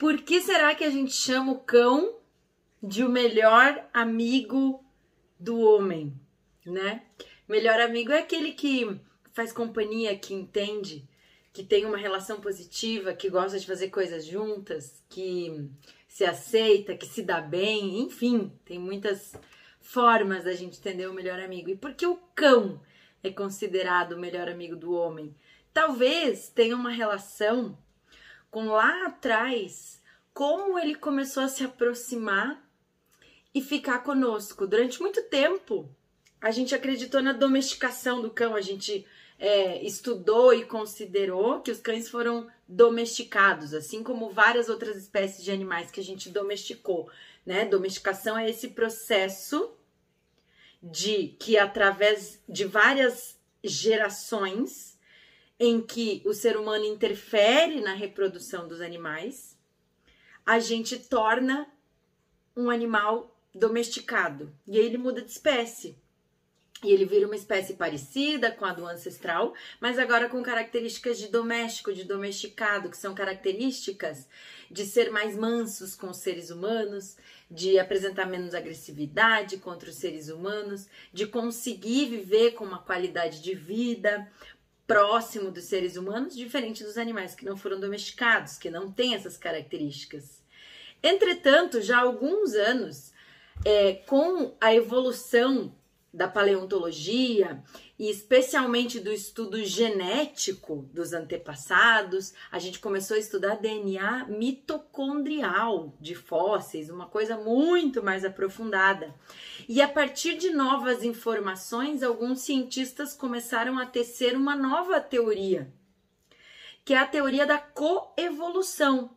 Por que será que a gente chama o cão de o melhor amigo do homem, né? Melhor amigo é aquele que faz companhia, que entende, que tem uma relação positiva, que gosta de fazer coisas juntas, que se aceita, que se dá bem, enfim, tem muitas formas da gente entender o melhor amigo. E por que o cão é considerado o melhor amigo do homem? Talvez tenha uma relação com lá atrás como ele começou a se aproximar e ficar conosco. Durante muito tempo, a gente acreditou na domesticação do cão, a gente é, estudou e considerou que os cães foram domesticados, assim como várias outras espécies de animais que a gente domesticou. Né? Domesticação é esse processo de que através de várias gerações em que o ser humano interfere na reprodução dos animais, a gente torna um animal domesticado. E aí ele muda de espécie. E ele vira uma espécie parecida com a do ancestral, mas agora com características de doméstico, de domesticado, que são características de ser mais mansos com os seres humanos, de apresentar menos agressividade contra os seres humanos, de conseguir viver com uma qualidade de vida próximo dos seres humanos, diferente dos animais que não foram domesticados, que não têm essas características. Entretanto, já há alguns anos, é, com a evolução da paleontologia e especialmente do estudo genético dos antepassados, a gente começou a estudar DNA mitocondrial de fósseis, uma coisa muito mais aprofundada. E a partir de novas informações, alguns cientistas começaram a tecer uma nova teoria, que é a teoria da coevolução,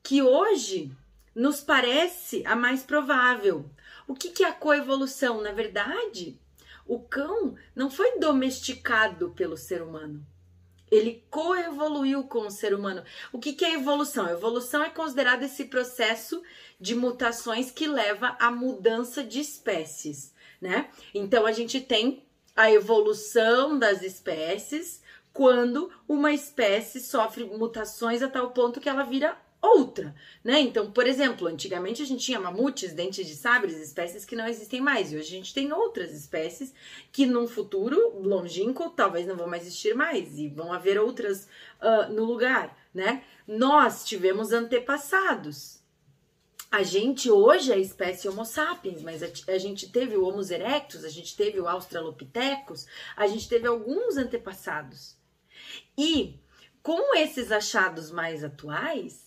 que hoje nos parece a mais provável. O que, que é a coevolução? Na verdade, o cão não foi domesticado pelo ser humano. Ele coevoluiu com o ser humano. O que, que é evolução? Evolução é considerado esse processo de mutações que leva à mudança de espécies, né? Então a gente tem a evolução das espécies quando uma espécie sofre mutações a tal ponto que ela vira outra, né? Então, por exemplo, antigamente a gente tinha mamutes, dentes de sabres, espécies que não existem mais. E hoje a gente tem outras espécies que num futuro longínquo talvez não vão mais existir mais e vão haver outras uh, no lugar, né? Nós tivemos antepassados. A gente hoje é a espécie Homo sapiens, mas a, a gente teve o Homo erectus, a gente teve o Australopithecus, a gente teve alguns antepassados. E com esses achados mais atuais,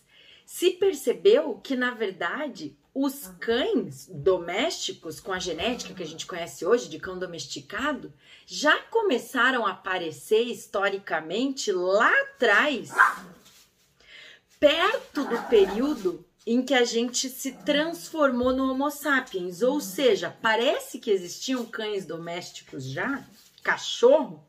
se percebeu que, na verdade, os cães domésticos, com a genética que a gente conhece hoje de cão domesticado, já começaram a aparecer historicamente lá atrás, perto do período em que a gente se transformou no Homo sapiens. Ou seja, parece que existiam cães domésticos já, cachorro,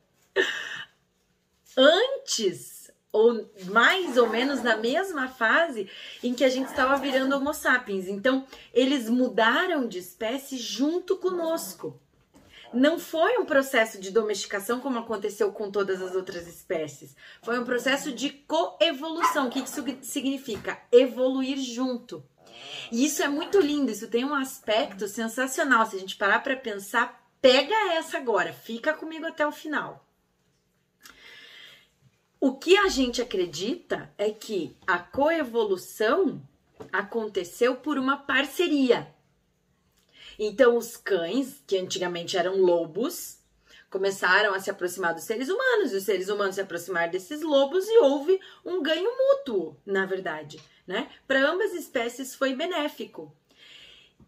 antes ou mais ou menos na mesma fase em que a gente estava virando Homo sapiens. Então, eles mudaram de espécie junto conosco. Não foi um processo de domesticação como aconteceu com todas as outras espécies. Foi um processo de coevolução. O que isso significa? Evoluir junto. E isso é muito lindo, isso tem um aspecto sensacional. Se a gente parar para pensar, pega essa agora, fica comigo até o final. O que a gente acredita é que a coevolução aconteceu por uma parceria. Então, os cães, que antigamente eram lobos, começaram a se aproximar dos seres humanos, e os seres humanos se aproximaram desses lobos e houve um ganho mútuo, na verdade, né? Para ambas espécies foi benéfico.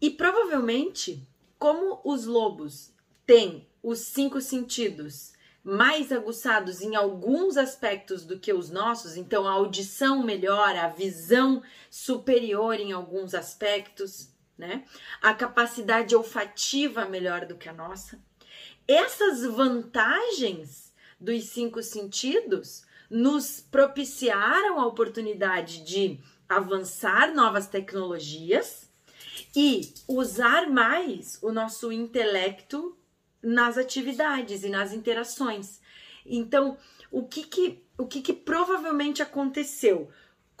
E provavelmente, como os lobos têm os cinco sentidos mais aguçados em alguns aspectos do que os nossos, então a audição melhora, a visão superior em alguns aspectos, né? A capacidade olfativa melhor do que a nossa. Essas vantagens dos cinco sentidos nos propiciaram a oportunidade de avançar novas tecnologias e usar mais o nosso intelecto nas atividades e nas interações. Então, o que que, o que, que provavelmente aconteceu?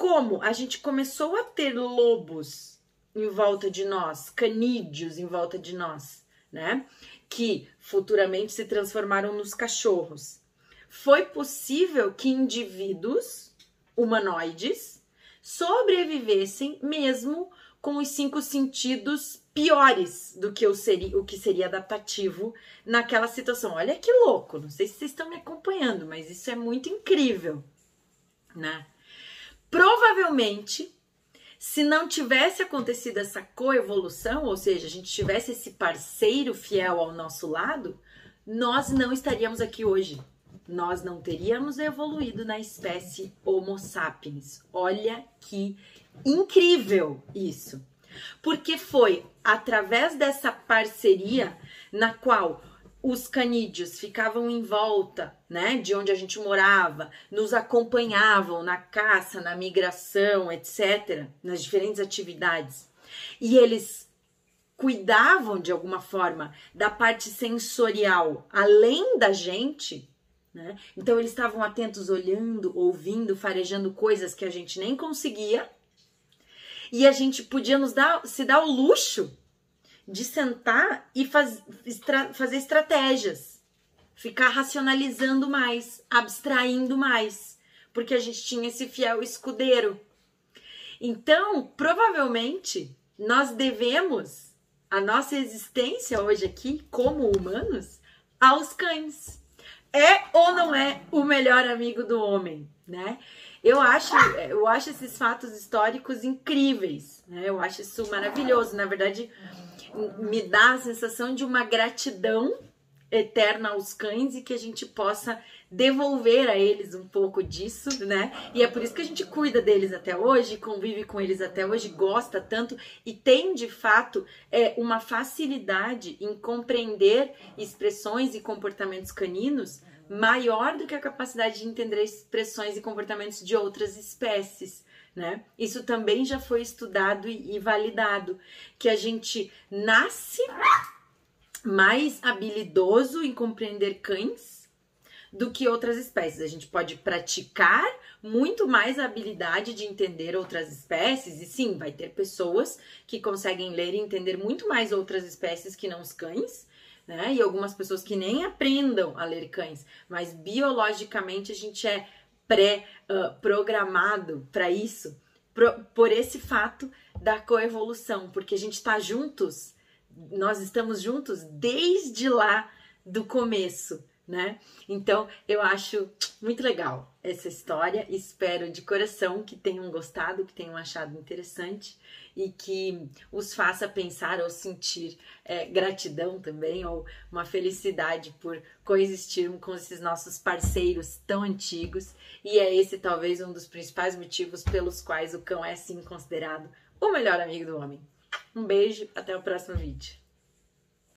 como a gente começou a ter lobos em volta de nós, canídeos em volta de nós, né? Que futuramente se transformaram nos cachorros. Foi possível que indivíduos humanoides sobrevivessem mesmo com os cinco sentidos piores do que o, seria, o que seria adaptativo naquela situação. Olha que louco, não sei se vocês estão me acompanhando, mas isso é muito incrível, né? Provavelmente, se não tivesse acontecido essa coevolução, ou seja, a gente tivesse esse parceiro fiel ao nosso lado, nós não estaríamos aqui hoje. Nós não teríamos evoluído na espécie Homo sapiens. Olha que incrível isso. Porque foi através dessa parceria na qual os canídeos ficavam em volta, né, de onde a gente morava, nos acompanhavam na caça, na migração, etc, nas diferentes atividades. E eles cuidavam de alguma forma da parte sensorial além da gente, né? Então eles estavam atentos, olhando, ouvindo, farejando coisas que a gente nem conseguia e a gente podia nos dar, se dar o luxo de sentar e faz, estra, fazer estratégias, ficar racionalizando mais, abstraindo mais, porque a gente tinha esse fiel escudeiro. Então, provavelmente, nós devemos a nossa existência hoje aqui, como humanos, aos cães. É ou não é o melhor amigo do homem, né? Eu acho, eu acho esses fatos históricos incríveis, né? Eu acho isso maravilhoso. Na verdade, me dá a sensação de uma gratidão eterna aos cães e que a gente possa devolver a eles um pouco disso, né? E é por isso que a gente cuida deles até hoje, convive com eles até hoje, gosta tanto e tem de fato é, uma facilidade em compreender expressões e comportamentos caninos maior do que a capacidade de entender expressões e comportamentos de outras espécies. Né? Isso também já foi estudado e, validado, que a gente nasce mais habilidoso em compreender cães do que outras espécies. A gente pode praticar muito mais a habilidade de entender outras espécies, e sim, vai ter pessoas que conseguem ler e entender muito mais outras espécies que não os cães, né? E algumas pessoas que nem aprendam a ler cães, mas biologicamente a gente é pré-programado para isso, por esse fato da coevolução, porque a gente está juntos, nós estamos juntos desde lá do começo, né? Então eu acho muito legal essa história. Espero de coração que tenham gostado, que tenham achado interessante e que os faça pensar ou sentir é, gratidão também ou uma felicidade por coexistir com esses nossos parceiros tão antigos. E é esse talvez um dos principais motivos pelos quais o cão é sim considerado o melhor amigo do homem. Um beijo, até o próximo vídeo.